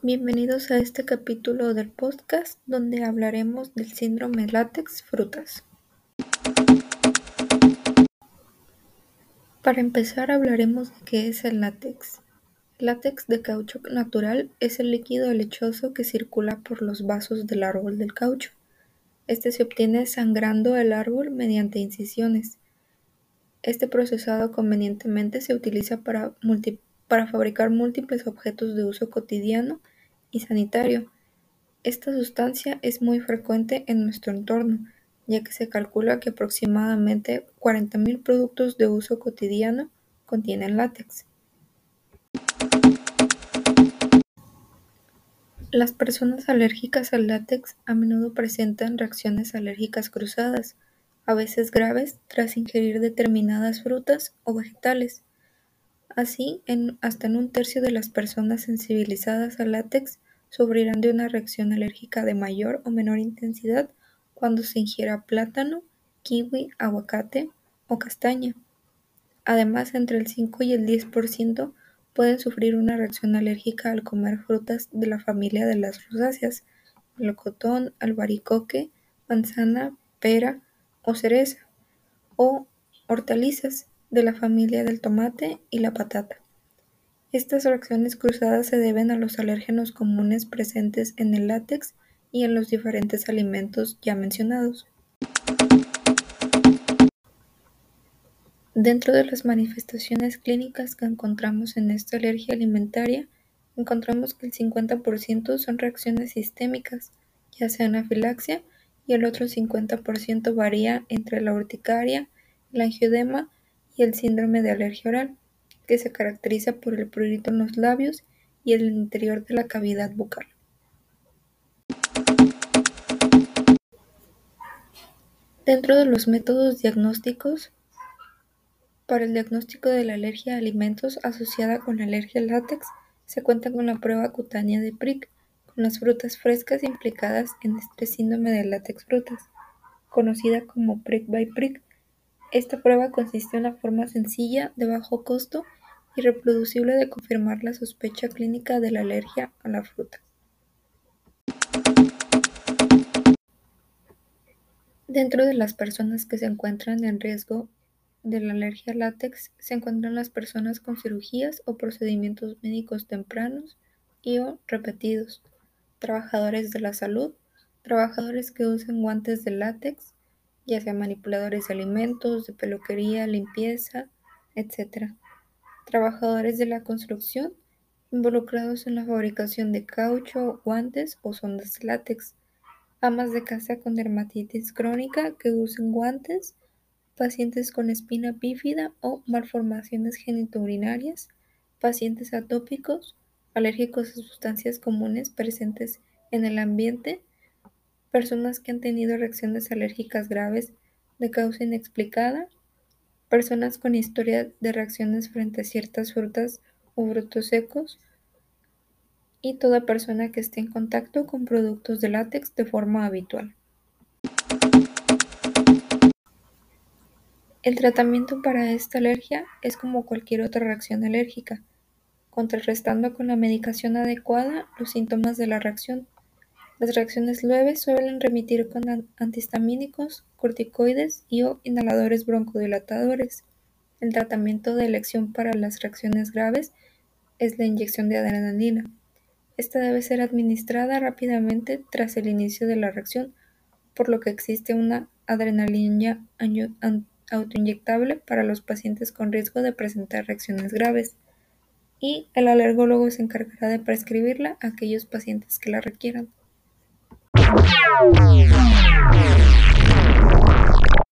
Bienvenidos a este capítulo del podcast donde hablaremos del síndrome látex frutas. Para empezar hablaremos de qué es el látex. El látex de caucho natural es el líquido lechoso que circula por los vasos del árbol del caucho. Este se obtiene sangrando el árbol mediante incisiones. Este procesado convenientemente se utiliza para, fabricar múltiples objetos de uso cotidiano y sanitario. Esta sustancia es muy frecuente en nuestro entorno, ya que se calcula que aproximadamente 40.000 productos de uso cotidiano contienen látex. Las personas alérgicas al látex a menudo presentan reacciones alérgicas cruzadas, a veces graves, tras ingerir determinadas frutas o vegetales. Así, hasta en un tercio de las personas sensibilizadas al látex sufrirán de una reacción alérgica de mayor o menor intensidad cuando se ingiera plátano, kiwi, aguacate o castaña. Además, entre el 5 y el 10% pueden sufrir una reacción alérgica al comer frutas de la familia de las rosáceas, melocotón, albaricoque, manzana, pera o cereza, o hortalizas de la familia del tomate y la patata. Estas reacciones cruzadas se deben a los alérgenos comunes presentes en el látex y en los diferentes alimentos ya mencionados. Dentro de las manifestaciones clínicas que encontramos en esta alergia alimentaria, encontramos que el 50% son reacciones sistémicas, ya sea anafilaxia, y el otro 50% varía entre la urticaria, el angiodema y el síndrome de alergia oral que se caracteriza por el prurito en los labios y el interior de la cavidad bucal. Dentro de los métodos diagnósticos, para el diagnóstico de la alergia a alimentos asociada con alergia al látex, se cuenta con la prueba cutánea de PRIC, las frutas frescas implicadas en este síndrome de látex frutas, conocida como PRIC by PRIC. Esta prueba consiste en una forma sencilla, de bajo costo y reproducible de confirmar la sospecha clínica de la alergia a la fruta. Dentro de las personas que se encuentran en riesgo de la alergia al látex se encuentran las personas con cirugías o procedimientos médicos tempranos y o repetidos, trabajadores de la salud, trabajadores que usen guantes de látex, ya sea manipuladores de alimentos, de peluquería, limpieza, etc trabajadores de la construcción involucrados en la fabricación de caucho, guantes o sondas de látex, amas de casa con dermatitis crónica que usen guantes, pacientes con espina bífida o malformaciones genitourinarias, pacientes atópicos, alérgicos a sustancias comunes presentes en el ambiente, personas que han tenido reacciones alérgicas graves de causa inexplicada, personas con historia de reacciones frente a ciertas frutas o frutos secos, y toda persona que esté en contacto con productos de látex de forma habitual. El tratamiento para esta alergia es como cualquier otra reacción alérgica, contrarrestando con la medicación adecuada los síntomas de la reacción. Las reacciones leves suelen remitir con antihistamínicos, corticoides y o inhaladores broncodilatadores. El tratamiento de elección para las reacciones graves es la inyección de adrenalina. Esta debe ser administrada rápidamente tras el inicio de la reacción, por lo que existe una adrenalina autoinyectable para los pacientes con riesgo de presentar reacciones graves, y el alergólogo se encargará de prescribirla a aquellos pacientes que la requieran.